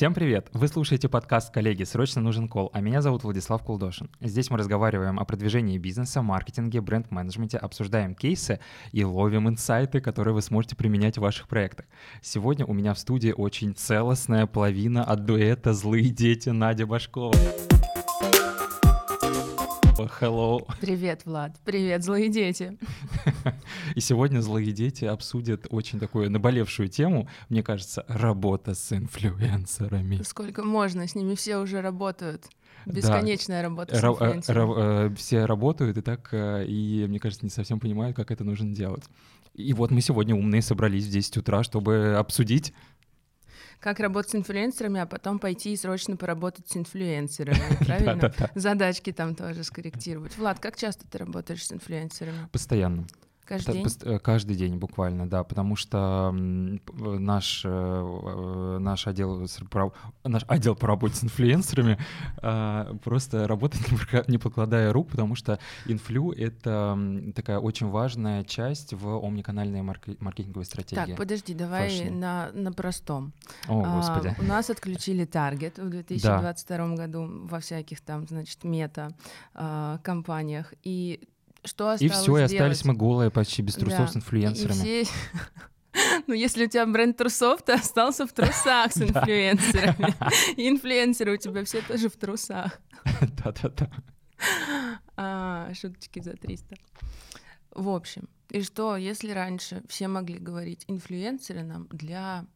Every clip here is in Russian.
Всем привет! Вы слушаете подкаст «Коллеги. Срочно нужен кол», а меня зовут Владислав Кулдошин. Здесь мы разговариваем о продвижении бизнеса, маркетинге, бренд-менеджменте, обсуждаем кейсы и ловим инсайты, которые вы сможете применять в ваших проектах. Сегодня у меня в студии очень целостная половина от дуэта «Злые дети» Надя Башкова. Hello. Привет, Влад. Привет, злые дети. И сегодня злые дети обсудят очень такую наболевшую тему, мне кажется, работа с инфлюенсерами. Сколько можно, с ними все уже работают. Бесконечная да. работа с инфлюенсерами. Э, все работают и так, э, и, мне кажется, не совсем понимают, как это нужно делать. И вот мы сегодня умные собрались в 10 утра, чтобы обсудить как работать с инфлюенсерами, а потом пойти и срочно поработать с инфлюенсерами, правильно? Задачки там тоже скорректировать. Влад, как часто ты работаешь с инфлюенсерами? Постоянно. Каждый день? Э, каждый день буквально, да, потому что наш, э, наш, отдел, наш отдел по работе с инфлюенсерами а, просто работает не покладая рук, потому что инфлю — это такая очень важная часть в омниканальной маркетинговой стратегии. Так, подожди, давай на, на простом. О, а, господи. А, у нас отключили таргет в 2022 да. году во всяких там, значит, мета-компаниях, и что осталось И все, и остались делать? мы голые почти без трусов да. с инфлюенсерами. все... Ну, если у тебя бренд трусов, ты остался в трусах с инфлюенсерами. И инфлюенсеры у тебя все тоже в трусах. Да-да-да. А, шуточки за 300. В общем, и что, если раньше все могли говорить инфлюенсеры нам для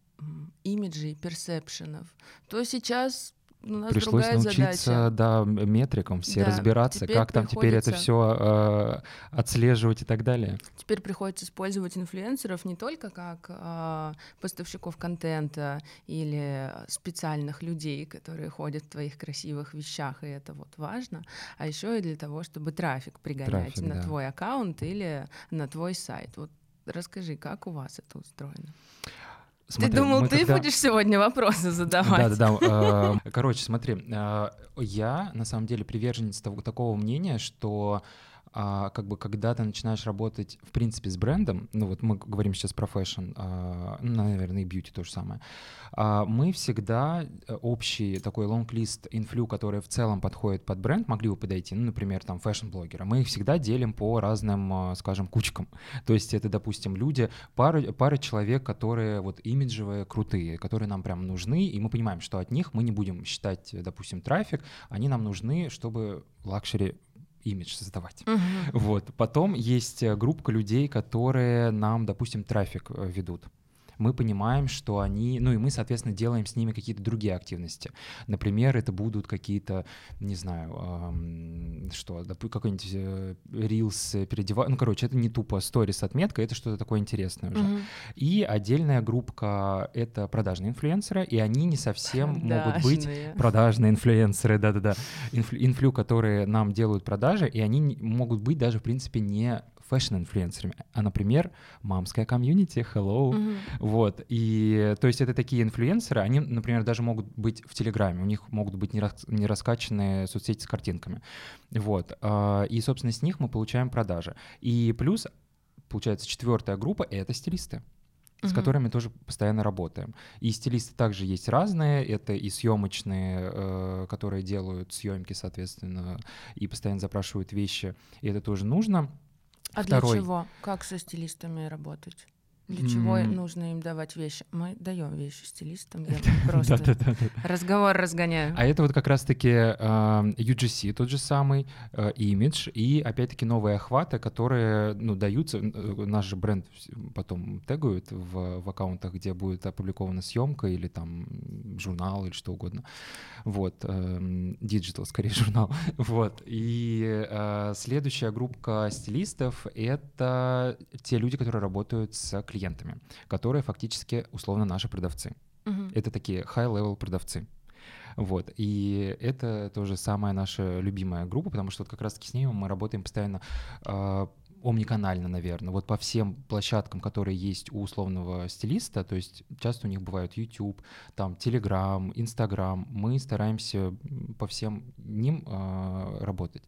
имиджей, персепшенов, то сейчас у нас Пришлось научиться, задача. да, метрикам все да, разбираться, как там теперь это все э, отслеживать и так далее. Теперь приходится использовать инфлюенсеров не только как э, поставщиков контента или специальных людей, которые ходят в твоих красивых вещах, и это вот важно, а еще и для того, чтобы трафик пригонять трафик, на да. твой аккаунт или на твой сайт. Вот расскажи, как у вас это устроено? Смотри, ты думал, ты когда... будешь сегодня вопросы задавать? Да, да, да. Э, короче, смотри, э, я на самом деле приверженец такого мнения, что а, как бы когда ты начинаешь работать, в принципе, с брендом, ну вот мы говорим сейчас про fashion, а, ну, наверное, и beauty то же самое, а, мы всегда э, общий такой лонг-лист инфлю, который в целом подходит под бренд, могли бы подойти, ну, например, там, fashion-блогера, мы их всегда делим по разным, а, скажем, кучкам. То есть это, допустим, люди, пара, пара человек, которые вот имиджевые, крутые, которые нам прям нужны, и мы понимаем, что от них мы не будем считать, допустим, трафик, они нам нужны, чтобы luxury имидж создавать. Uh-huh. Вот. Потом есть э, группа людей, которые нам, допустим, трафик э, ведут мы понимаем, что они, ну и мы, соответственно, делаем с ними какие-то другие активности. Например, это будут какие-то, не знаю, эм, что, какой-нибудь э, reels переодевать, ну, короче, это не тупо сторис отметка, это что-то такое интересное уже. Mm-hmm. И отдельная группа — это продажные инфлюенсеры, и они не совсем могут быть продажные инфлюенсеры, да-да-да, инфлю, которые нам делают продажи, и они могут быть даже, в принципе, не fashion-инфлюенсерами, а, например, мамская community, hello, mm-hmm. вот, и, то есть это такие инфлюенсеры, они, например, даже могут быть в Телеграме, у них могут быть не, рас, не раскачанные соцсети с картинками, вот, а, и, собственно, с них мы получаем продажи, и плюс, получается, четвертая группа — это стилисты, с uh которыми тоже постоянно работаем. И стилисты также есть разные, это и съемочные, э, которые делают съемки, соответственно, и постоянно запрашивают вещи, и это тоже нужно. А Второй. для чего? Как со стилистами работать? Для чего mm. нужно им давать вещи? Мы даем вещи стилистам, я просто разговор разгоняю. А это вот как раз-таки UGC, тот же самый, э, имидж, и опять-таки новые охваты, которые ну, даются, э, наш же бренд потом тегают в, в аккаунтах, где будет опубликована съемка или там журнал или что угодно. Вот, digital, скорее, журнал. Вот, и э, следующая группа стилистов — это те люди, которые работают с клиентами, которые фактически условно наши продавцы. Uh-huh. Это такие high-level продавцы. Вот. И это тоже самая наша любимая группа, потому что вот как раз-таки с ними мы работаем постоянно э, омниканально, наверное. Вот по всем площадкам, которые есть у условного стилиста, то есть часто у них бывают YouTube, там Telegram, Instagram, мы стараемся по всем ним э, работать.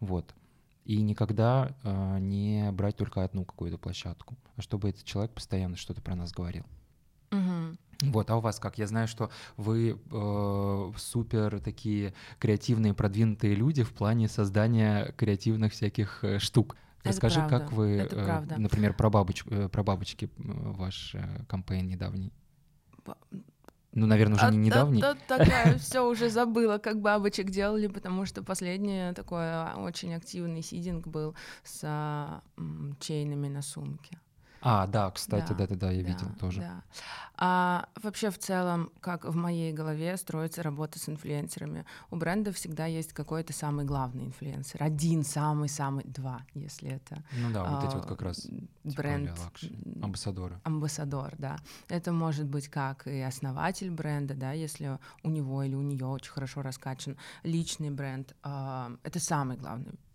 Вот и никогда э, не брать только одну какую-то площадку, а чтобы этот человек постоянно что-то про нас говорил. Угу. Вот, а у вас как? Я знаю, что вы э, супер такие креативные, продвинутые люди в плане создания креативных всяких э, штук. Расскажи, правда, как вы, это э, правда. например, про, бабочку, э, про бабочки э, ваш э, кампейн недавний. Ну, наверное, уже А, не да- недавний. да, такая, все уже забыла, как бабочек делали, потому что последний такой очень активный сидинг был с а, м, чейнами на сумке. А, да, кстати, Да, да-да-да, я Да, видел тоже. да. А вообще в целом, как в моей голове строится работа с инфлюенсерами, у бренда всегда есть какой-то самый главный инфлюенсер, один самый-самый, два, если это Ну да, вот эти а, вот как раз типа бренд м, амбассадоры. амбассадор, да. Это может быть как и основатель бренда, да, если у него или у нее очень хорошо раскачан личный бренд. а, Это самый главный а,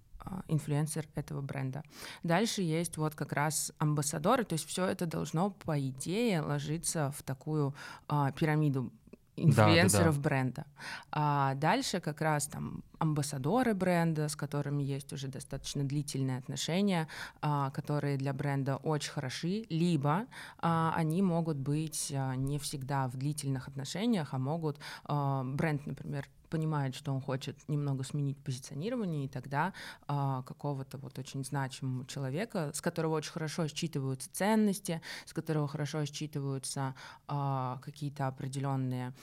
инфлюенсер этого бренда. Дальше есть вот как раз амбассадоры, то есть все это должно, по идее, ложиться в такую а, пирамиду инфлюенсеров бренда. А дальше как раз там амбассадоры бренда, с которыми есть уже достаточно длительные отношения, а, которые для бренда очень хороши, либо а, они могут быть а, не всегда в длительных отношениях, а могут а, бренд, например, понимает, что он хочет немного сменить позиционирование, и тогда а, какого-то вот очень значимого человека, с которого очень хорошо считываются ценности, с которого хорошо считываются а, какие-то определенные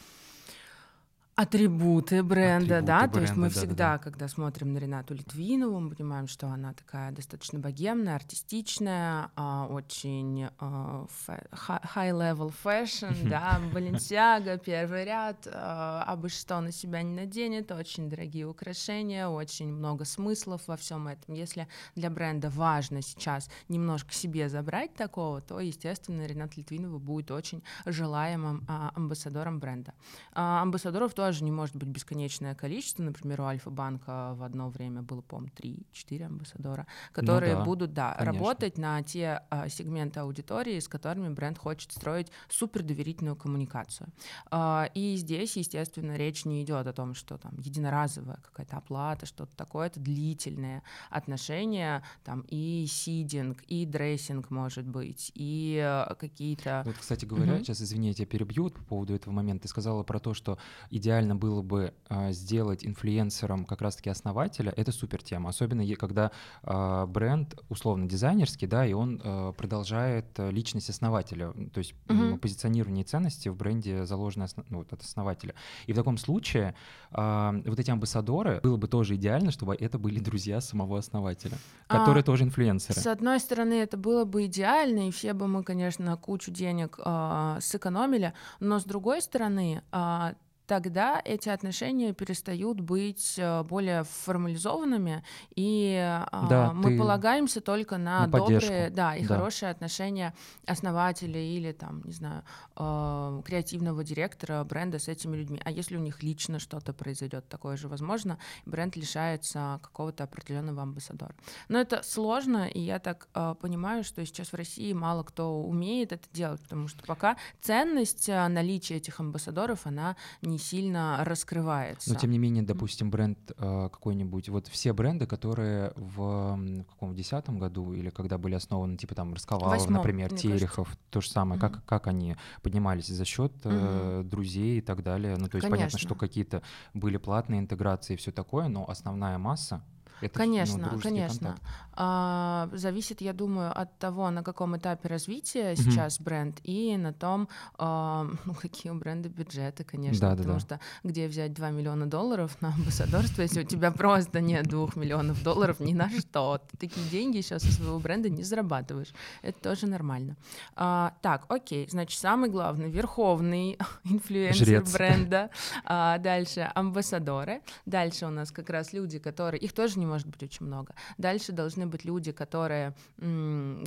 атрибуты бренда, да, Атрибуты то есть мы бренда, да-да-да. всегда, когда смотрим на Ренату Литвинову, мы понимаем, что она такая достаточно богемная, артистичная, а, очень а, high-level fashion, да, Баленсиага, первый ряд, а, абы что на себя не наденет, очень дорогие украшения, очень много смыслов во всем этом. Если для бренда важно сейчас немножко себе забрать такого, то, естественно, Рената Литвинова будет очень желаемым а, амбассадором бренда. Амбассадоров тоже не может быть бесконечное количество. Например, у Альфа-банка в одно время было, по-моему, 3-4 амбассадора, которые Ну да, будут, да, конечно. работать на те а, сегменты аудитории, с которыми бренд хочет строить супердоверительную коммуникацию. А, и здесь, естественно, речь не идет о том, что там единоразовая какая-то оплата, что-то такое. Это длительные отношения, там и сидинг, и дрессинг может быть, и э, какие-то... Вот, кстати говоря, Мгм. сейчас, извини, я тебя перебью вот по поводу этого момента. Ты сказала про то, что идеально было бы а, сделать инфлюенсером как раз-таки основателя. Это супер тема. Особенно когда а, бренд условно дизайнерский, да, и он а, продолжает а, личность основателя. То есть Мгм. позиционирование ценности в бренде заложено осно- ну, вот от основателя. И в таком случае а, вот эти амбассадоры, было бы тоже идеально, чтобы это были друзья самого основателя, А, которые тоже инфлюенсеры. С одной стороны, это было бы идеально, и все бы мы, конечно, кучу денег а, сэкономили, но с другой стороны, а, тогда эти отношения перестают быть а, более формализованными, и а, Да, мы полагаемся только на, на поддержку. добрые, да, и Да. хорошие отношения основателя или там, не знаю, а, креативного директора бренда с этими людьми. А если у них лично что-то произойдет, такое же возможно, бренд лишается какого-то определенного амбассадора. Но это сложно, и я так э, понимаю, что сейчас в России мало кто умеет это делать, потому что пока ценность э, наличия этих амбассадоров, она не сильно раскрывается. Но тем не менее, допустим, бренд э, какой-нибудь, вот все бренды, которые в, в каком десятом году или когда были основаны, типа там Расковалов, например, Терехов, то же самое, Мгм. как, как они поднимались за счет э, друзей и так далее. Ну, то есть понятно, что Конечно. какие-то были платные интеграции и все такое, но основная масса это ну, Конечно, конечно. контакт. А, зависит, я думаю, от того, на каком этапе развития Мгм. сейчас бренд, и на том, а, ну, какие у бренда бюджеты, конечно. Да-да-да. потому что где взять 2 миллиона долларов на амбассадорство, если у тебя просто нет 2 миллионов долларов ни на что. Ты такие деньги сейчас со своего бренда не зарабатываешь. Это тоже нормально. А, так, окей, значит, самый главный, верховный инфлюенсер Жрец. бренда. А, дальше амбассадоры. Дальше у нас как раз люди, которые... Их тоже не может быть очень много. Дальше должны быть люди, которые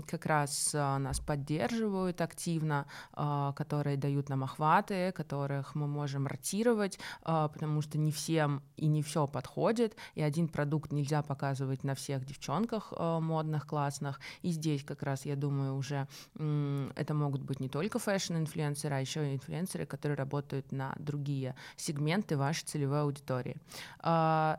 как раз а, нас поддерживают активно, а, которые дают нам охваты, которых мы можем ротировать, а, потому что не всем и не все подходит, и один продукт нельзя показывать на всех девчонках модных, классных. И здесь как раз, я думаю, уже это могут быть не только fashion-инфлюенсеры, а еще и инфлюенсеры, которые работают на другие сегменты вашей целевой аудитории.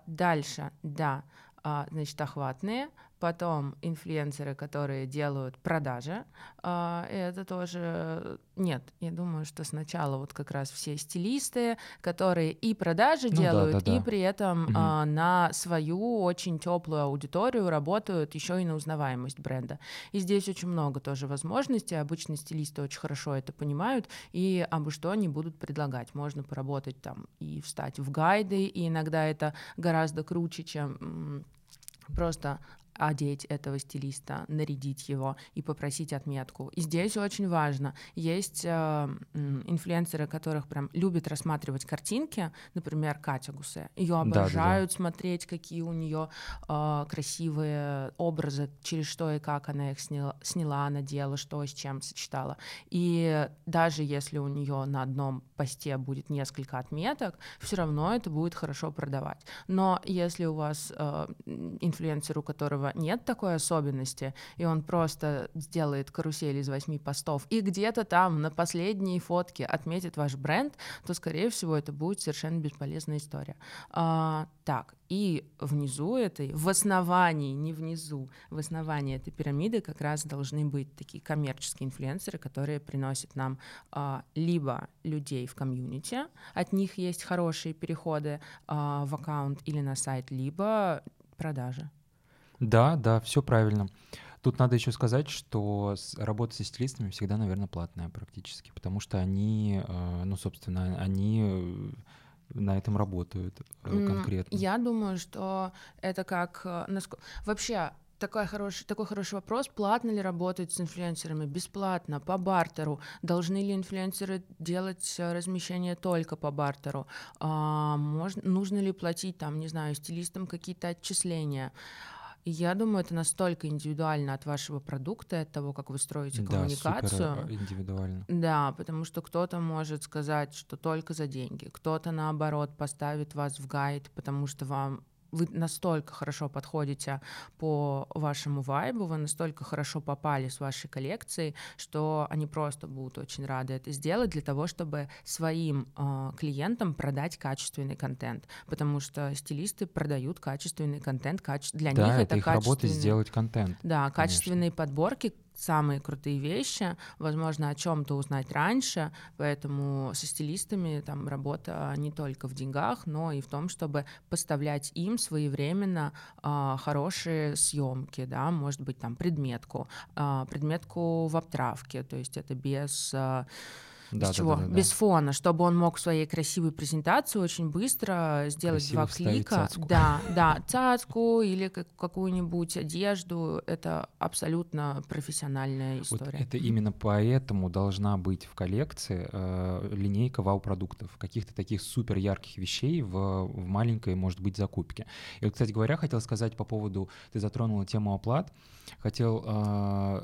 Дальше, да, значит, охватные, потом инфлюенсеры, которые делают продажи, а, это тоже нет, я думаю, что сначала вот как раз все стилисты, которые и продажи ну, делают, да, да, да. и при этом угу. а, на свою очень теплую аудиторию работают еще и на узнаваемость бренда. И здесь очень много тоже возможностей. Обычно стилисты очень хорошо это понимают и обо что они будут предлагать. Можно поработать там и встать в гайды, и иногда это гораздо круче, чем просто одеть этого стилиста, нарядить его и попросить отметку. И здесь очень важно. Есть э, инфлюенсеры, которых прям любят рассматривать картинки, например, Катя Гусе. Ее обожают да, да, да. смотреть, какие у нее э, красивые образы, через что и как она их сняла, сняла, надела, что с чем сочетала. И даже если у нее на одном посте будет несколько отметок, все равно это будет хорошо продавать. Но если у вас э, инфлюенсер, у которого которого нет такой особенности, и он просто сделает карусель из восьми постов и где-то там на последней фотке отметит ваш бренд, то, скорее всего, это будет совершенно бесполезная история. А, так, и внизу этой, в основании, не внизу, в основании этой пирамиды как раз должны быть такие коммерческие инфлюенсеры, которые приносят нам а, либо людей в комьюнити, от них есть хорошие переходы а, в аккаунт или на сайт, либо продажи. Да, да, все правильно. Тут надо еще сказать, что работа со стилистами всегда, наверное, платная практически, потому что они, э, ну, собственно, они э, на этом работают э, конкретно. Я думаю, что это как... Вообще, такой хороший, такой хороший вопрос. Платно ли работать с инфлюенсерами? Бесплатно, по бартеру. Должны ли инфлюенсеры делать размещение только по бартеру? А, можно, нужно ли платить, там, не знаю, стилистам какие-то отчисления? Я думаю, это настолько индивидуально от вашего продукта, от того, как вы строите коммуникацию. Да, супер индивидуально. Да, потому что кто-то может сказать, что только за деньги, кто-то наоборот поставит вас в гайд, потому что вам вы настолько хорошо подходите по вашему вайбу, вы настолько хорошо попали с вашей коллекцией, что они просто будут очень рады это сделать для того, чтобы своим э, клиентам продать качественный контент, потому что стилисты продают качественный контент, каче... для да, них это, это их работа сделать контент. Да, конечно. качественные подборки, самые крутые вещи, возможно, о чем-то узнать раньше, поэтому со стилистами там работа не только в деньгах, но и в том, чтобы поставлять им своевременно э, хорошие съемки, да, может быть, там предметку, э, предметку в обтравке, то есть это без э, да, без чего? Да, да, без фона, чтобы он мог своей красивой презентации очень быстро сделать Красиво два клика. Цацку. Да, да, цацку или какую-нибудь одежду. Это абсолютно профессиональная история. Вот это именно поэтому должна быть в коллекции э, линейка вау-продуктов, каких-то таких супер ярких вещей в, в маленькой, может быть, закупке. И вот, кстати говоря, хотел сказать по поводу, ты затронула тему оплат, хотел э,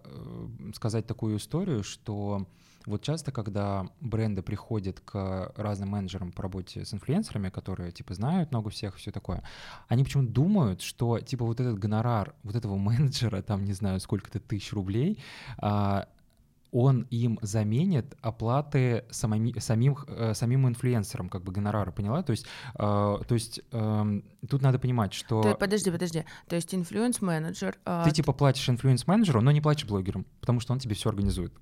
сказать такую историю, что вот часто, когда бренды приходят к разным менеджерам по работе с инфлюенсерами, которые, типа, знают много всех, все такое, они почему-то думают, что, типа, вот этот гонорар вот этого менеджера, там, не знаю, сколько-то тысяч рублей, а, он им заменит оплаты самими, самим, э, самим инфлюенсерам, как бы гонорары, поняла? То есть, э, то есть э, тут надо понимать, что... Ты, подожди, подожди. То есть инфлюенс-менеджер... Э... Ты типа платишь инфлюенс-менеджеру, но не платишь блогерам, потому что он тебе все организует.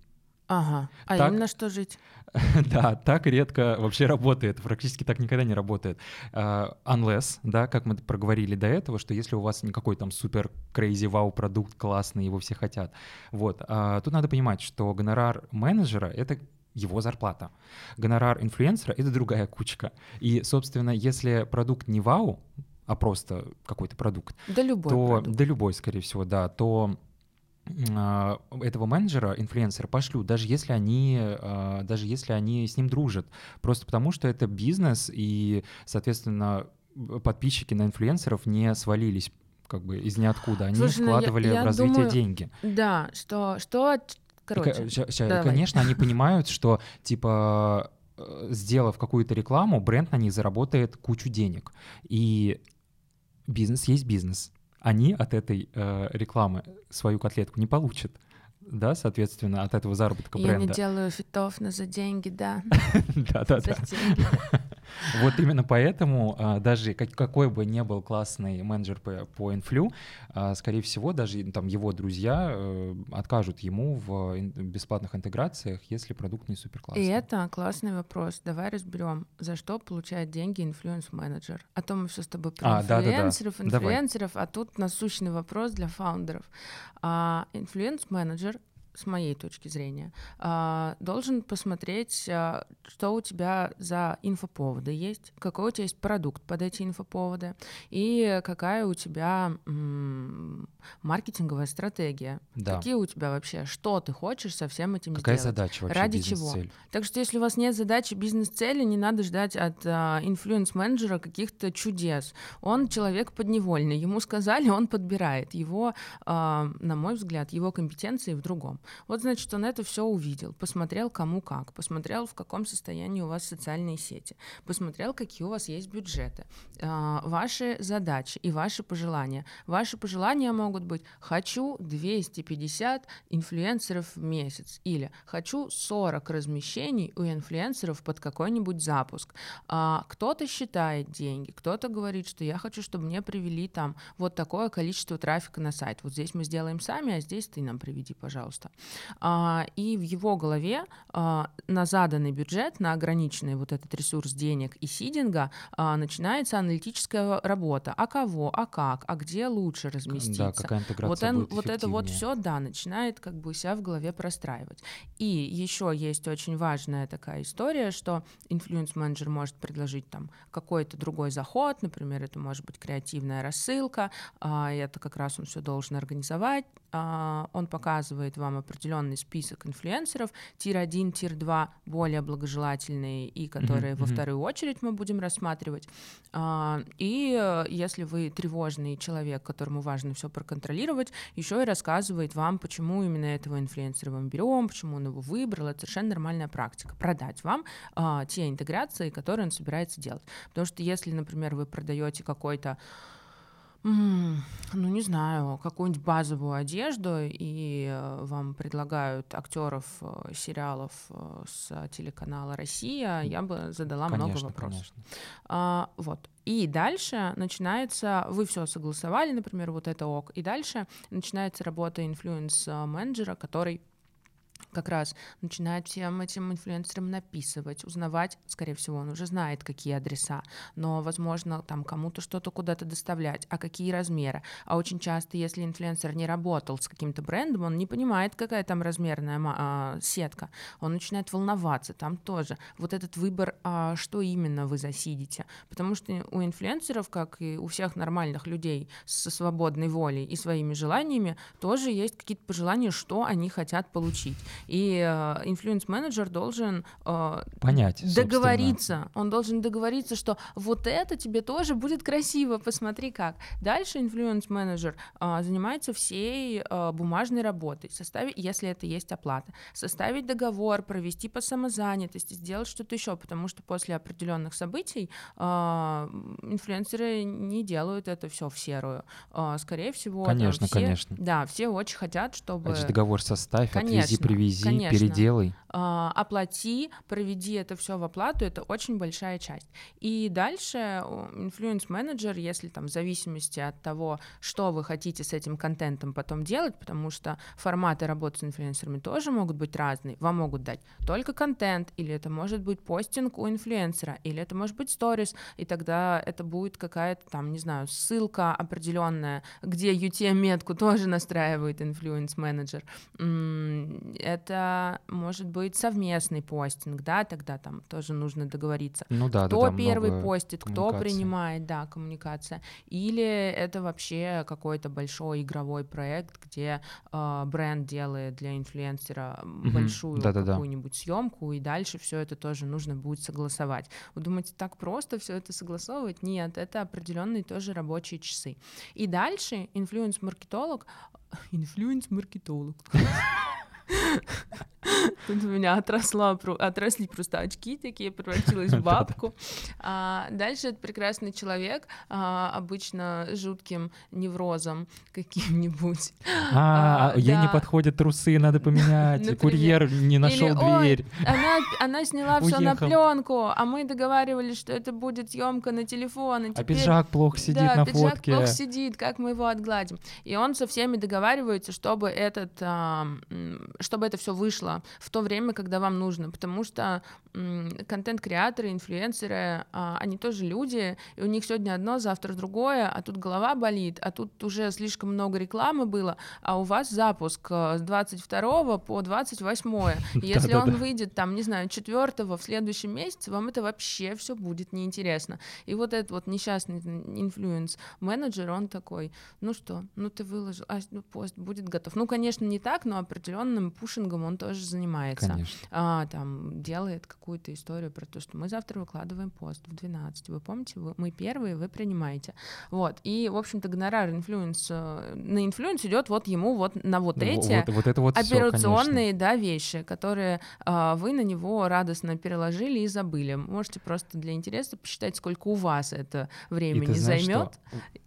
Ага. А так, им на что жить? да, так редко вообще работает, практически так никогда не работает. Uh, unless, да, как мы проговорили до этого, что если у вас никакой там супер crazy вау продукт классный, его все хотят. Вот. Uh, тут надо понимать, что гонорар менеджера — это его зарплата. Гонорар инфлюенсера — это другая кучка. И, собственно, если продукт не вау, а просто какой-то продукт, да любой то, продукт. да любой, скорее всего, да, то этого менеджера, инфлюенсера пошлют, даже если они, а, даже если они с ним дружат, просто потому что это бизнес и, соответственно, подписчики на инфлюенсеров не свалились как бы из ниоткуда, они Слушай, вкладывали я, я в развитие думаю, деньги. Да, что, что, короче. И, конечно, они понимают, что типа э, сделав какую-то рекламу, бренд на ней заработает кучу денег, и бизнес есть бизнес они от этой э, рекламы свою котлетку не получат да, соответственно, от этого заработка Я бренда. Я не делаю фитов, но за деньги, да. Да-да-да. Вот именно поэтому а, даже какой бы ни был классный менеджер по, по инфлю, а, скорее всего, даже там его друзья э, откажут ему в бесплатных интеграциях, если продукт не супер классный. И это классный вопрос. Давай разберем, за что получает деньги инфлюенс-менеджер. А то мы все с тобой про а, инфлюенсеров, да, да, да. инфлюенсеров, а тут насущный вопрос для фаундеров. А, инфлюенс-менеджер с моей точки зрения, а, должен посмотреть, а, что у тебя за инфоповоды есть, какой у тебя есть продукт под эти инфоповоды и какая у тебя маркетинговая стратегия. Да. Какие у тебя вообще, что ты хочешь со всем этим какая сделать? Какая задача вообще, Ради чего? Так что если у вас нет задачи бизнес-цели, не надо ждать от инфлюенс-менеджера каких-то чудес. Он человек подневольный, ему сказали, он подбирает. Его, на мой взгляд, его компетенции в другом. Вот, значит, он это все увидел, посмотрел кому как, посмотрел, в каком состоянии у вас социальные сети, посмотрел, какие у вас есть бюджеты, э, ваши задачи и ваши пожелания. Ваши пожелания могут быть «хочу 250 инфлюенсеров в месяц» или «хочу 40 размещений у инфлюенсеров под какой-нибудь запуск». А, кто-то считает деньги, кто-то говорит, что я хочу, чтобы мне привели там вот такое количество трафика на сайт. Вот здесь мы сделаем сами, а здесь ты нам приведи, пожалуйста. А, и в его голове а, на заданный бюджет, на ограниченный вот этот ресурс денег и сидинга а, начинается аналитическая работа. А кого, а как, а где лучше разместиться. Да, какая интеграция вот, будет вот это вот все, да, начинает как бы себя в голове простраивать. И еще есть очень важная такая история, что инфлюенс-менеджер может предложить там какой-то другой заход, например, это может быть креативная рассылка, это как раз он все должен организовать, он показывает вам определенный список инфлюенсеров, tier-1, tier-2 более благожелательные и которые mm-hmm. во вторую очередь мы будем рассматривать. А, и э, если вы тревожный человек, которому важно все проконтролировать, еще и рассказывает вам, почему именно этого инфлюенсера мы берем, почему он его выбрал. Это совершенно нормальная практика. Продать вам а, те интеграции, которые он собирается делать. Потому что если, например, вы продаете какой-то ну, не знаю, какую-нибудь базовую одежду, и э, вам предлагают актеров э, сериалов э, с телеканала Россия, я бы задала конечно, много вопросов. Конечно. А, вот. И дальше начинается, вы все согласовали, например, вот это ок, и дальше начинается работа инфлюенс-менеджера, который как раз начинает всем этим инфлюенсерам написывать, узнавать, скорее всего, он уже знает, какие адреса, но, возможно, там кому-то что-то куда-то доставлять, а какие размеры. А очень часто, если инфлюенсер не работал с каким-то брендом, он не понимает, какая там размерная а, сетка, он начинает волноваться, там тоже. Вот этот выбор, а, что именно вы засидите, потому что у инфлюенсеров, как и у всех нормальных людей со свободной волей и своими желаниями, тоже есть какие-то пожелания, что они хотят получить. И э, инфлюенс-менеджер должен э, понять, договориться. Собственно. Он должен договориться, что вот это тебе тоже будет красиво, посмотри как. Дальше инфлюенс-менеджер э, занимается всей бумажной работой, составить, если это есть оплата, составить договор, провести по самозанятости, сделать что-то еще, потому что после определенных событий инфлюенсеры не делают это все в серую. Скорее всего, конечно, все, конечно. Да, все очень хотят, чтобы. Это договор составь, конечно, отвези, привези привези, Конечно. переделай. А, оплати, проведи это все в оплату, это очень большая часть. И дальше инфлюенс-менеджер, если там в зависимости от того, что вы хотите с этим контентом потом делать, потому что форматы работы с инфлюенсерами тоже могут быть разные. Вам могут дать только контент, или это может быть постинг у инфлюенсера, или это может быть сторис, и тогда это будет какая-то там, не знаю, ссылка определенная, где UTM-метку тоже настраивает инфлюенс-менеджер это может быть совместный постинг, да, тогда там тоже нужно договориться. Ну да, кто да, да, первый постит, кто принимает, да, коммуникация. Или это вообще какой-то большой игровой проект, где э, бренд делает для инфлюенсера угу. большую да, какую-нибудь съемку, и дальше все это тоже нужно будет согласовать. Вы думаете, так просто все это согласовывать? Нет, это определенные тоже рабочие часы. И дальше инфлюенс-маркетолог, инфлюенс-маркетолог Тут у меня отросла, отросли просто очки такие, превратилась в бабку. А дальше это прекрасный человек, а, обычно жутким неврозом каким-нибудь. А, а ей не подходят трусы, надо поменять. Курьер не нашел дверь. Она, она сняла все на пленку, а мы договаривались, что это будет съемка на телефон. А пиджак плохо сидит да, на пиджак фотке. плохо сидит, как мы его отгладим. И он со всеми договаривается, чтобы этот, чтобы это все вышло в то время, когда вам нужно, потому что контент-креаторы, инфлюенсеры, а, они тоже люди, и у них сегодня одно, завтра другое, а тут голова болит, а тут уже слишком много рекламы было, а у вас запуск э, с 22 по 28. Если он выйдет там, не знаю, 4 в следующем месяце, вам это вообще все будет неинтересно. И вот этот вот несчастный инфлюенс-менеджер, он такой, ну что, ну ты выложил, а ну, пост будет готов. Ну, конечно, не так, но определенным пушингом он тоже занимается. Конечно. А, там делает какую-то историю про то, что мы завтра выкладываем пост в 12. Вы помните, вы, мы первые, вы принимаете. Вот. И, в общем-то, гонорар инфлюенс, э, на инфлюенс идет вот ему вот на вот ну, эти вот, вот это вот операционные всё, да, вещи, которые а, вы на него радостно переложили и забыли. Можете просто для интереса посчитать, сколько у вас это времени займет,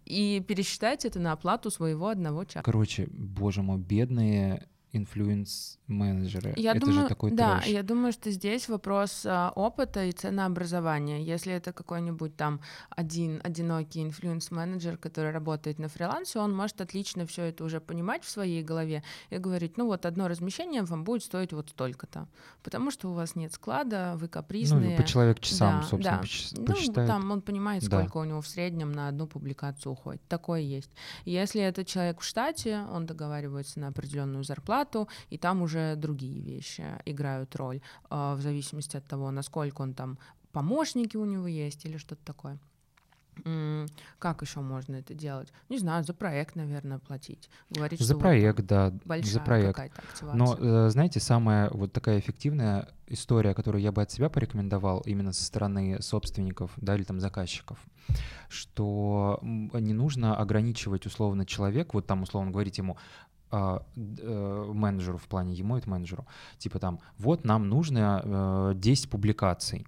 и пересчитать это на оплату своего одного часа. Короче, боже мой, бедные инфлюенс-менеджеры. Я это думаю, же такой да, трэш. я думаю, что здесь вопрос а, опыта и ценообразования. Если это какой-нибудь там один одинокий инфлюенс-менеджер, который работает на фрилансе, он может отлично все это уже понимать в своей голове и говорить, ну вот одно размещение вам будет стоить вот столько-то, потому что у вас нет склада, вы капризные. Ну, по человек часам, да, собственно, да. посчитает. Ну, там он понимает, сколько да. у него в среднем на одну публикацию уходит. Такое есть. Если это человек в штате, он договаривается на определенную зарплату, зарплату, и там уже другие вещи играют роль, а, в зависимости от того, насколько он там помощники у него есть или что-то такое. Как еще можно это делать? Не знаю, за проект, наверное, платить. Говорить, за проект, вот да, большая за проект. Активация. Но э, знаете, самая вот такая эффективная история, которую я бы от себя порекомендовал именно со стороны собственников, да, или там заказчиков, что не нужно ограничивать условно человек, вот там условно говорить ему, а, э, менеджеру в плане это менеджеру. Типа там вот нам нужно 10 э, публикаций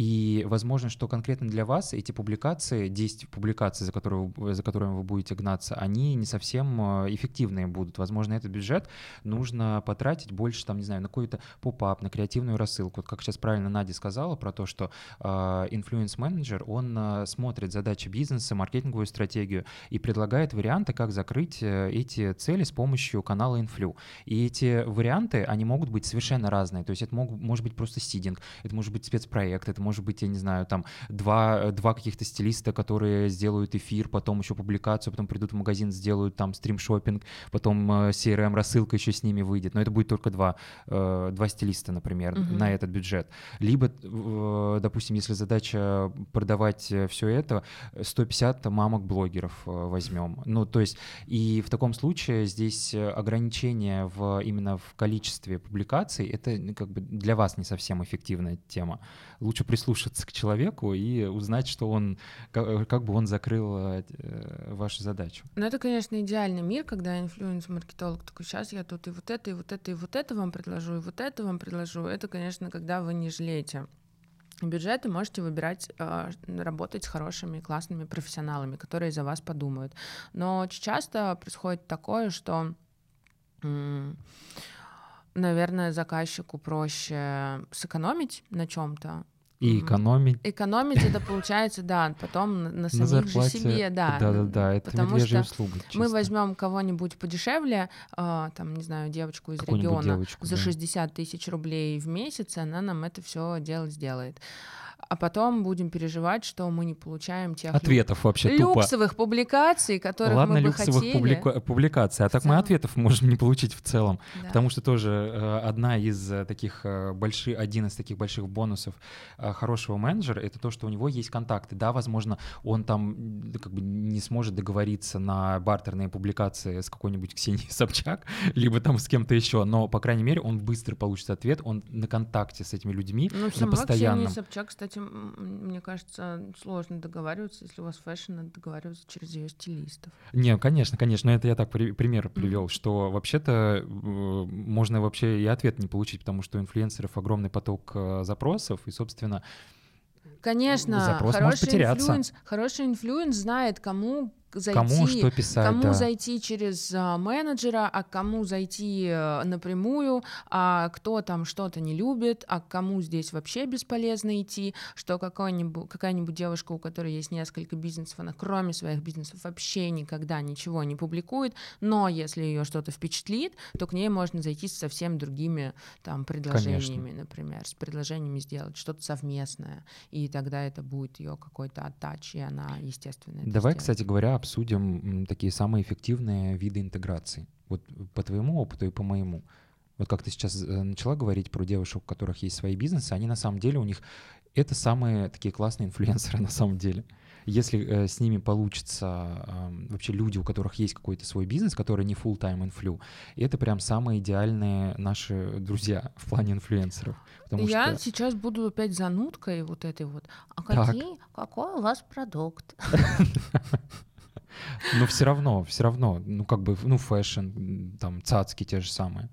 и возможно, что конкретно для вас эти публикации, 10 публикаций, за, которые, за которыми вы будете гнаться, они не совсем э, эффективные будут. Возможно, этот бюджет нужно потратить больше, там, не знаю, на какой-то pop-up, на креативную рассылку. Вот как сейчас правильно Надя сказала про то, что инфлюенс-менеджер, э, он э, смотрит задачи бизнеса, маркетинговую стратегию и предлагает варианты, как закрыть э, эти цели с помощью канала инфлю. И эти варианты, они могут быть совершенно разные. То есть это мог, может быть просто сидинг, это может быть спецпроект, это может быть, я не знаю, там два, два каких-то стилиста, которые сделают эфир, потом еще публикацию, потом придут в магазин, сделают там стрим-шоппинг, потом э, CRM-рассылка еще с ними выйдет. Но это будет только два, э, два стилиста, например, uh-huh. на этот бюджет. Либо, э, допустим, если задача продавать все это, 150 мамок-блогеров возьмем. Ну, то есть, и в таком случае здесь ограничение в, именно в количестве публикаций, это как бы для вас не совсем эффективная тема. Лучше прислушаться к человеку и узнать, что он, как, как бы он закрыл э, вашу задачу. Ну, это, конечно, идеальный мир, когда инфлюенс-маркетолог такой, сейчас я тут и вот это, и вот это, и вот это вам предложу, и вот это вам предложу. Это, конечно, когда вы не жалеете бюджеты можете выбирать э, работать с хорошими классными профессионалами, которые за вас подумают. Но часто происходит такое, что наверное, заказчику проще сэкономить на чем-то, и экономить. Экономить это получается, да, потом на, на самих зарплате, же себе, да. Да, да, да, это потому что услуга. Чисто. Мы возьмем кого-нибудь подешевле, э, там, не знаю, девочку из региона девочку, за да. 60 тысяч рублей в месяц, она нам это все дело сделает а потом будем переживать, что мы не получаем тех ответов лю... вообще люксовых тупо. публикаций, которых Ладно, мы бы люксовых хотели. Публика... публикаций, а так мы ответов можем не получить в целом, да. потому что тоже э, одна из э, таких э, больших, один из таких больших бонусов э, хорошего менеджера это то, что у него есть контакты. Да, возможно, он там как бы не сможет договориться на бартерные публикации с какой-нибудь Ксенией Собчак, либо там с кем-то еще, но по крайней мере он быстро получит ответ, он на контакте с этими людьми, ну, на постоянном. Ксения Собчак, кстати, этим, мне кажется, сложно договариваться, если у вас фэшн, надо договариваться через ее стилистов. Не, конечно, конечно, это я так при, пример привел, mm-hmm. что вообще-то можно вообще и ответ не получить, потому что у инфлюенсеров огромный поток э, запросов, и, собственно, Конечно, запрос хороший инфлюенс, хороший инфлюенс знает, кому зайти, кому что писать, кому да. зайти через а, менеджера, а кому зайти а, напрямую, а кто там что-то не любит, а кому здесь вообще бесполезно идти, что какая-нибудь, какая-нибудь девушка, у которой есть несколько бизнесов, она кроме своих бизнесов вообще никогда ничего не публикует, но если ее что-то впечатлит, то к ней можно зайти с совсем другими там предложениями, Конечно. например, с предложениями сделать что-то совместное, и тогда это будет ее какой-то оттач, и она, естественно, Давай, сделает. кстати говоря, обсудим такие самые эффективные виды интеграции. Вот по твоему опыту и по моему. Вот как ты сейчас э, начала говорить про девушек, у которых есть свои бизнесы, они на самом деле у них это самые такие классные инфлюенсеры на самом деле. Если э, с ними получится э, вообще люди, у которых есть какой-то свой бизнес, который не full time инфлю, это прям самые идеальные наши друзья в плане инфлюенсеров. Я что... сейчас буду опять занудкой вот этой вот. А какие, какой у вас продукт? Но все равно, все равно, ну как бы, ну fashion, там цацки те же самые.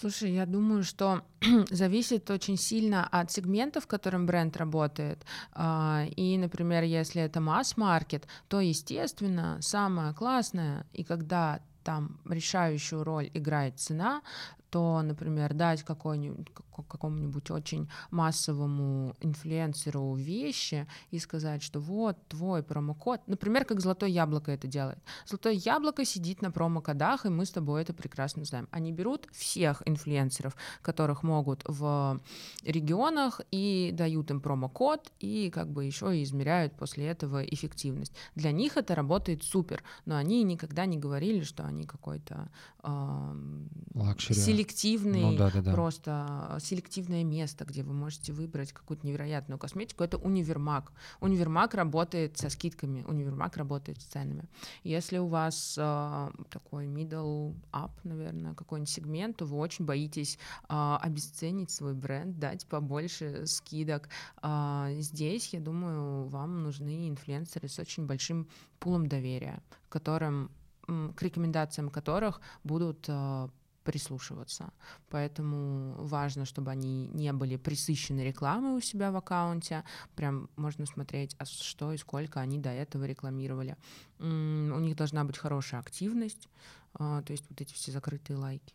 Слушай, я думаю, что зависит очень сильно от сегмента, в котором бренд работает. А, и, например, если это масс-маркет, то, естественно, самое классное, и когда там решающую роль играет цена, то, например, дать какому-нибудь очень массовому инфлюенсеру вещи и сказать, что вот твой промокод, например, как Золотое Яблоко это делает. Золотое Яблоко сидит на промокодах, и мы с тобой это прекрасно знаем. Они берут всех инфлюенсеров, которых могут в регионах, и дают им промокод, и как бы еще и измеряют после этого эффективность. Для них это работает супер, но они никогда не говорили, что они какой-то э, селективный, ну, да, да, да. просто селективное место, где вы можете выбрать какую-то невероятную косметику, это универмаг. Универмаг работает со скидками, универмаг работает с ценами. Если у вас э, такой middle up, наверное, какой-нибудь сегмент, то вы очень боитесь э, обесценить свой бренд, дать побольше скидок. Э, здесь, я думаю, вам нужны инфлюенсеры с очень большим пулом доверия, которым к рекомендациям которых будут прислушиваться. Поэтому важно, чтобы они не были присыщены рекламой у себя в аккаунте. Прям можно смотреть, а что и сколько они до этого рекламировали. У них должна быть хорошая активность, а, то есть вот эти все закрытые лайки.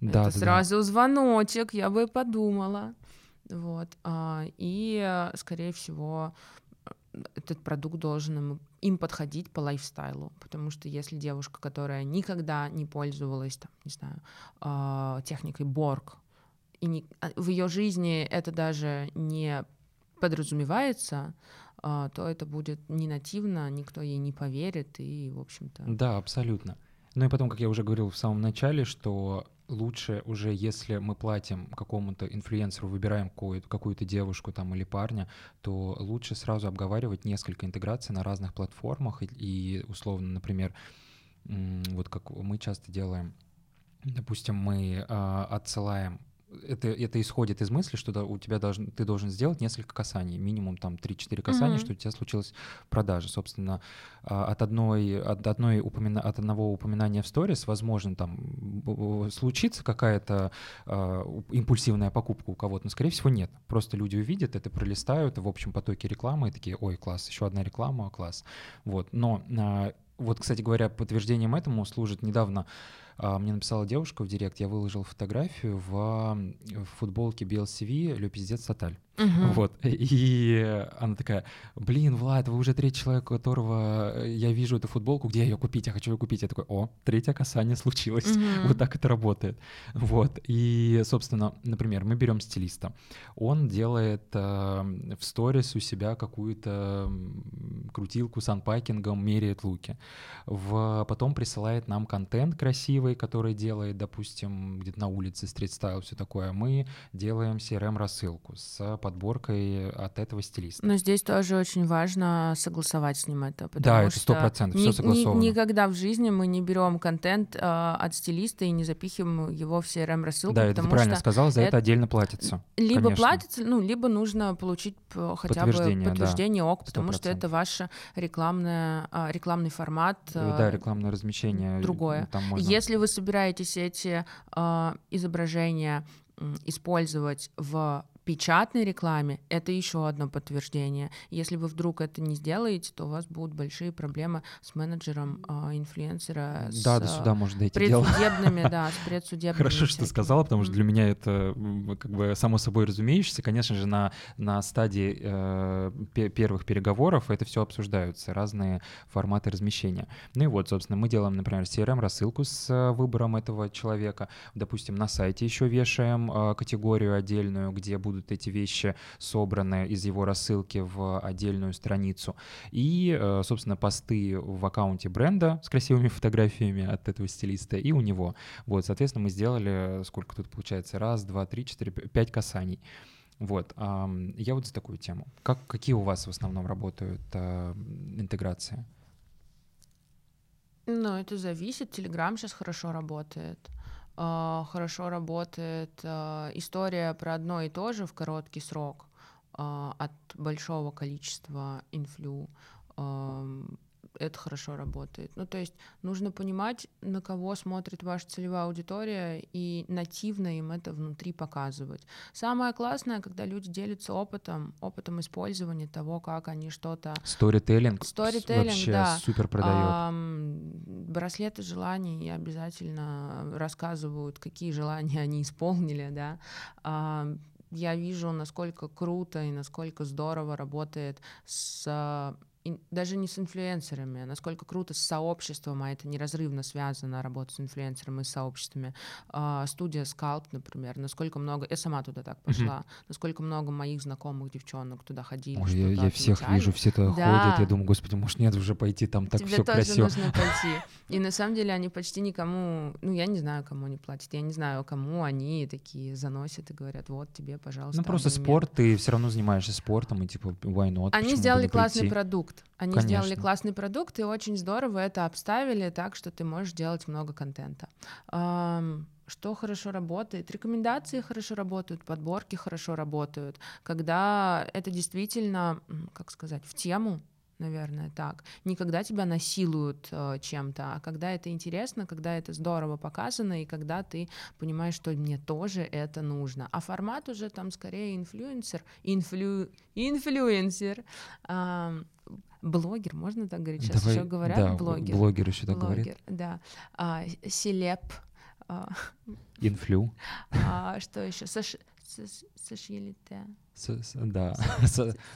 Да, Это да, сразу да. звоночек, я бы подумала. Вот. А, и, скорее всего, этот продукт должен им, им подходить по лайфстайлу, потому что если девушка, которая никогда не пользовалась, там, не знаю, э, техникой Борг, и не, а, в ее жизни это даже не подразумевается, э, то это будет не нативно, никто ей не поверит, и, в общем-то... Да, абсолютно. Ну и потом, как я уже говорил в самом начале, что лучше уже, если мы платим какому-то инфлюенсеру, выбираем какую-то, девушку там или парня, то лучше сразу обговаривать несколько интеграций на разных платформах. И, и условно, например, вот как мы часто делаем, допустим, мы э, отсылаем это, это исходит из мысли, что да, у тебя должен, ты должен сделать несколько касаний, минимум там 3-4 касания, mm-hmm. что у тебя случилась продажа. Собственно, а, от, одной, от, одной упомина, от одного упоминания в сторис, возможно, там случится какая-то э, импульсивная покупка у кого-то, но, скорее всего, нет. Просто люди увидят это, пролистают в общем потоке рекламы и такие, ой, класс, еще одна реклама, класс. Вот. Но э, вот, кстати говоря, подтверждением этому служит недавно мне написала девушка в директ, я выложил фотографию в, футболке BLCV «Ле пиздец Тоталь». Угу. Вот. И она такая, блин, Влад, вы уже третий человек, у которого я вижу эту футболку, где ее купить, я хочу ее купить. Я такой, о, третье касание случилось. Угу. Вот так это работает. Вот. И, собственно, например, мы берем стилиста. Он делает э, в сторис у себя какую-то крутилку с анпакингом, меряет луки. В, потом присылает нам контент красивый, красивый, который делает, допустим, где-то на улице стрит-стайл, все такое. Мы делаем CRM-рассылку с подборкой от этого стилиста. Но здесь тоже очень важно согласовать с ним это. Да, это сто процентов, все согласовано. Ни, никогда в жизни мы не берем контент э, от стилиста и не запихиваем его в CRM-рассылку. Да, это ты правильно что сказал, за это, это отдельно платится. Либо конечно. платится, ну, либо нужно получить хотя бы подтверждение да, ОК, потому 100%. что это ваш рекламное, а, рекламный формат. Да, рекламное размещение. Другое. Там можно... Если вы собираетесь эти э, изображения использовать в печатной рекламе это еще одно подтверждение. Если вы вдруг это не сделаете, то у вас будут большие проблемы с менеджером э, инфлюенсера. Да, с, до сюда может дойти предсудебными, дело. да, с предсудебными. Хорошо, что ты сказала, потому что для меня это как бы само собой разумеющееся. Конечно же, на, на стадии э, первых переговоров это все обсуждаются, разные форматы размещения. Ну и вот, собственно, мы делаем, например, CRM-рассылку с э, выбором этого человека. Допустим, на сайте еще вешаем э, категорию отдельную, где будут будут эти вещи собраны из его рассылки в отдельную страницу. И, э, собственно, посты в аккаунте бренда с красивыми фотографиями от этого стилиста и у него. Вот, соответственно, мы сделали, сколько тут получается, раз, два, три, четыре, пять касаний. Вот, я вот за такую тему. Как, какие у вас в основном работают э, интеграции? Ну, это зависит. Телеграм сейчас хорошо работает. А, хорошо работает а, история про одно и то же в короткий срок а, от большого количества инфлю это хорошо работает. Ну, то есть нужно понимать, на кого смотрит ваша целевая аудитория и нативно им это внутри показывать. Самое классное, когда люди делятся опытом, опытом использования того, как они что-то... Сторителлинг вообще да. супер продает. А, браслеты желаний обязательно рассказывают, какие желания они исполнили, да. А, я вижу, насколько круто и насколько здорово работает с даже не с инфлюенсерами, насколько круто с сообществом, а это неразрывно связано, работа с инфлюенсерами и сообществами. А, студия Scalp, например, насколько много, я сама туда так пошла, mm-hmm. насколько много моих знакомых девчонок туда ходили. Ой, я, я всех вижу, все туда да. ходят, я думаю, господи, может нет уже пойти, там так Тебе все тоже красиво. нужно пойти. И на самом деле они почти никому, ну я не знаю, кому они платят, я не знаю, кому они такие заносят и говорят, вот тебе, пожалуйста. Ну просто спорт, ты все равно занимаешься спортом, и типа why not? Они сделали классный продукт, они Конечно. сделали классный продукт, и очень здорово это обставили так, что ты можешь делать много контента. Что хорошо работает? Рекомендации хорошо работают, подборки хорошо работают. Когда это действительно, как сказать, в тему, наверное, так. Не когда тебя насилуют э, чем-то, а когда это интересно, когда это здорово показано, и когда ты понимаешь, что мне тоже это нужно. А формат уже там скорее инфлюенсер, инфлю, инфлюенсер, э, блогер, можно так говорить? Сейчас Давай, еще говорят да, блогер. Блогер еще так блогер, говорит. Да. А, celeb. А, Инфлю. А, что еще? Сош... Сошьелите. Да,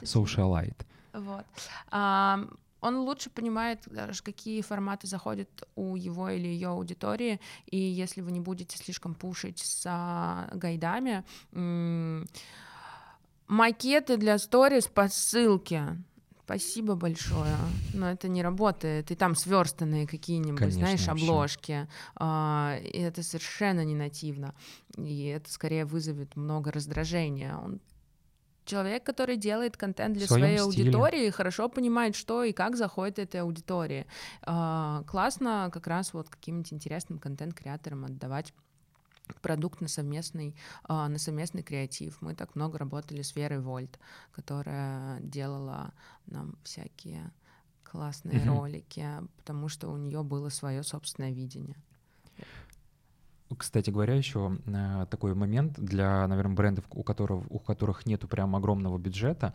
socialite. Вот. Он лучше понимает, какие форматы заходят у его или ее аудитории, и если вы не будете слишком пушить с а, гайдами, макеты для сторис по ссылке. Спасибо большое. Но это не работает. И там сверстанные какие-нибудь, Конечно, знаешь, вообще. обложки. А, и это совершенно не нативно. И это скорее вызовет много раздражения. Он человек, который делает контент для своей стиле. аудитории, хорошо понимает, что и как заходит этой аудитории. А, классно как раз вот каким-нибудь интересным контент-креаторам отдавать продукт на совместный, а, на совместный креатив. Мы так много работали с Верой Вольт, которая делала нам всякие классные mm-hmm. ролики, потому что у нее было свое собственное видение. Кстати говоря, еще э, такой момент для, наверное, брендов, у которых, у которых нету прям огромного бюджета,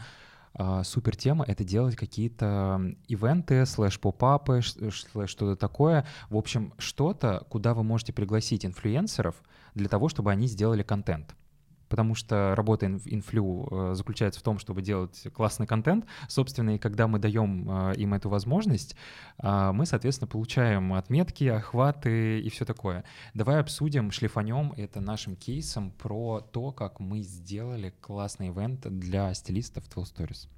э, супер тема — это делать какие-то ивенты, слэш-попапы, слэш что-то такое. В общем, что-то, куда вы можете пригласить инфлюенсеров для того, чтобы они сделали контент потому что работа инфлю э, заключается в том, чтобы делать классный контент. Собственно, и когда мы даем э, им эту возможность, э, мы, соответственно, получаем отметки, охваты и все такое. Давай обсудим, шлифанем это нашим кейсом про то, как мы сделали классный ивент для стилистов 12 Stories.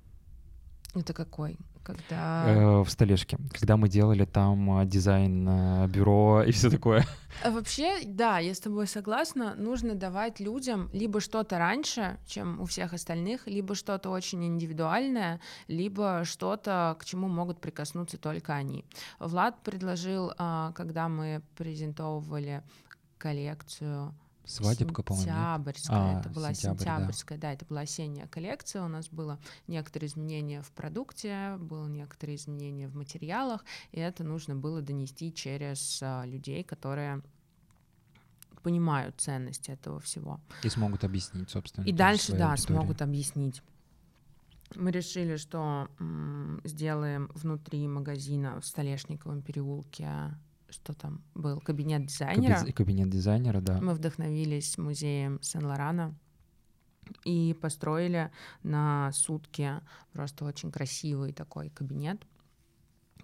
Это какой? когда... Э, в столешке, когда мы делали там а, дизайн э, бюро и все такое. А вообще, да, я с тобой согласна, нужно давать людям либо что-то раньше, чем у всех остальных, либо что-то очень индивидуальное, либо что-то, к чему могут прикоснуться только они. Влад предложил, а, когда мы презентовывали коллекцию Свадебка, по-моему. Сентябрьская. А, это была сентябрь, сентябрьская, да. да, это была осенняя коллекция. У нас было некоторые изменения в продукте, было некоторые изменения в материалах, и это нужно было донести через а, людей, которые понимают ценность этого всего. И смогут объяснить, собственно. И дальше, да, аудитории. смогут объяснить. Мы решили, что м, сделаем внутри магазина в Столешниковом переулке что там был, кабинет дизайнера. Каби- кабинет дизайнера, да. Мы вдохновились музеем Сен-Лорана и построили на сутки просто очень красивый такой кабинет.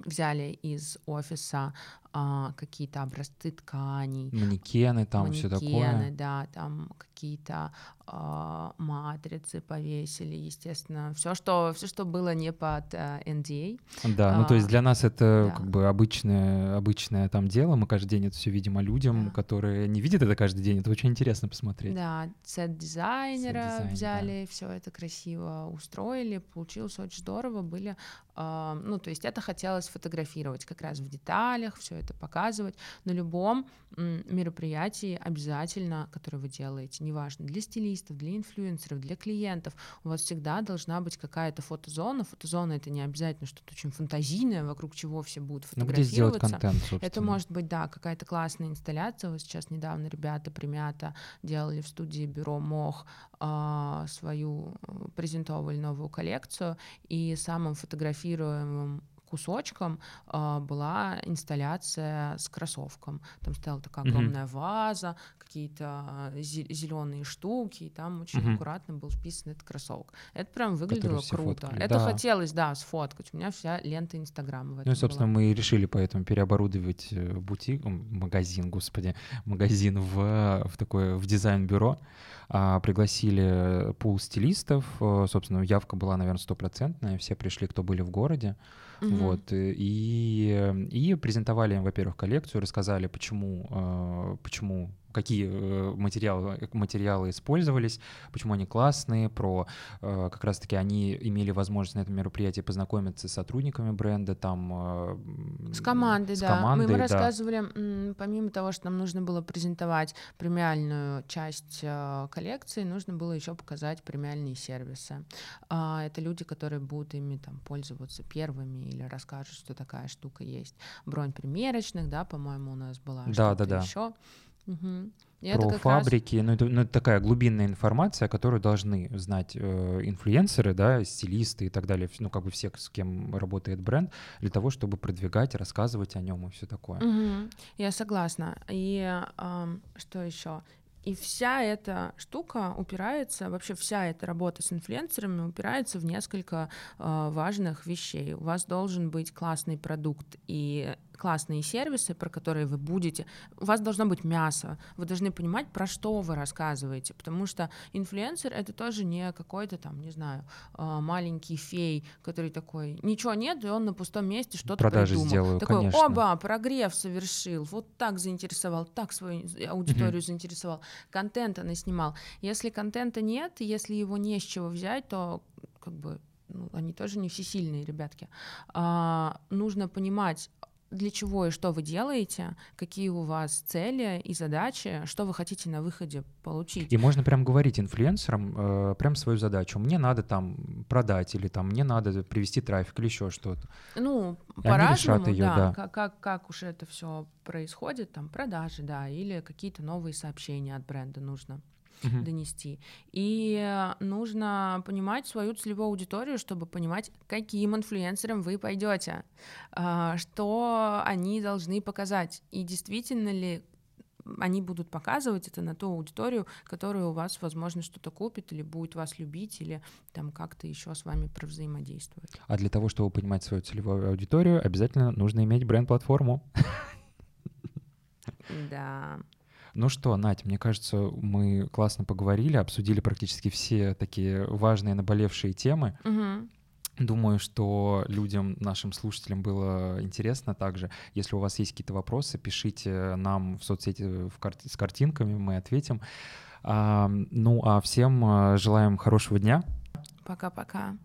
Взяли из офиса а, какие-то образцы тканей. Манекены там, все такое. Манекены, да, там какие-то матрицы повесили, естественно, все, что все, что было не под а, NDA. Да, а, ну то есть для нас это да. как бы обычное обычное там дело, мы каждый день это все видим, а людям, да. которые не видят это каждый день, это очень интересно посмотреть. Да, сет дизайнера Сет взяли, да. все это красиво устроили, получилось очень здорово, были, а, ну то есть это хотелось фотографировать как раз в деталях, все это показывать на любом мероприятии обязательно, которое вы делаете, неважно для стилистов журналистов, для инфлюенсеров, для клиентов, у вас всегда должна быть какая-то фотозона. Фотозона это не обязательно что-то очень фантазийное, вокруг чего все будут фотографироваться. Ну, контент, собственно. Это может быть, да, какая-то классная инсталляция. Вот сейчас недавно ребята Примята делали в студии бюро Мох э, свою э, презентовали новую коллекцию, и самым фотографируемым кусочком э, была инсталляция с кроссовком. Там стояла такая огромная mm-hmm. ваза, какие-то зеленые штуки, и там очень mm-hmm. аккуратно был вписан этот кроссовок. Это прям выглядело круто. Фоткали. Это да. хотелось, да, сфоткать. У меня вся лента Инстаграма Ну и, собственно, была. мы решили поэтому переоборудовать э, бутик, магазин, господи, магазин в, в такое, в дизайн-бюро. А, пригласили пул стилистов, э, собственно, явка была, наверное, стопроцентная, все пришли, кто были в городе. Угу. Вот, э, и, и презентовали им, во-первых, коллекцию, рассказали, почему, э, почему какие э, материалы, материалы использовались, почему они классные, про как раз-таки они имели возможность на этом мероприятии познакомиться с сотрудниками бренда, там... С командой, с да. Командой, мы, мы да. рассказывали, помимо того, что нам нужно было презентовать премиальную часть коллекции, нужно было еще показать премиальные сервисы. А, это люди, которые будут ими там пользоваться первыми или расскажут, что такая штука есть. Бронь примерочных, да, по-моему, у нас была. Да, да, да. Еще. Угу. И про фабрики, раз... ну, это, ну это такая глубинная информация, которую должны знать э, инфлюенсеры, да, стилисты и так далее, ну как бы все, с кем работает бренд, для того, чтобы продвигать, рассказывать о нем и все такое. Угу. Я согласна. И э, что еще? И вся эта штука упирается, вообще вся эта работа с инфлюенсерами упирается в несколько э, важных вещей. У вас должен быть классный продукт и классные сервисы, про которые вы будете. У вас должно быть мясо. Вы должны понимать, про что вы рассказываете. Потому что инфлюенсер это тоже не какой-то там, не знаю, а, маленький фей, который такой, ничего нет, и он на пустом месте что-то Продажи придумал. Сделаю, такой, конечно. оба, прогрев совершил, вот так заинтересовал, так свою аудиторию mm заинтересовал, контента наснимал. Если контента нет, если его не с чего взять, то как бы ну, они тоже не всесильные ребятки. А, нужно понимать, для чего и что вы делаете, какие у вас цели и задачи, что вы хотите на выходе получить. И можно прям говорить инфлюенсерам э, прям свою задачу. Мне надо там продать или там мне надо привести трафик или еще что-то. Ну, по-разному, да, да. Как, как, как уж это все происходит, там продажи, да, или какие-то новые сообщения от бренда нужно угу. донести. И нужно понимать свою целевую аудиторию, чтобы понимать, каким инфлюенсерам вы пойдете, а, что они должны показать, и действительно ли они будут показывать это на ту аудиторию, которая у вас, возможно, что-то купит или будет вас любить, или там как-то еще с вами провзаимодействовать. А для того, чтобы понимать свою целевую аудиторию, обязательно нужно иметь бренд-платформу. Да. Ну что, Надь, мне кажется, мы классно поговорили, обсудили практически все такие важные наболевшие темы. Угу. Думаю, что людям, нашим слушателям было интересно также. Если у вас есть какие-то вопросы, пишите нам в соцсети в кар- с картинками, мы ответим. А, ну а всем э, желаем хорошего дня. Пока-пока.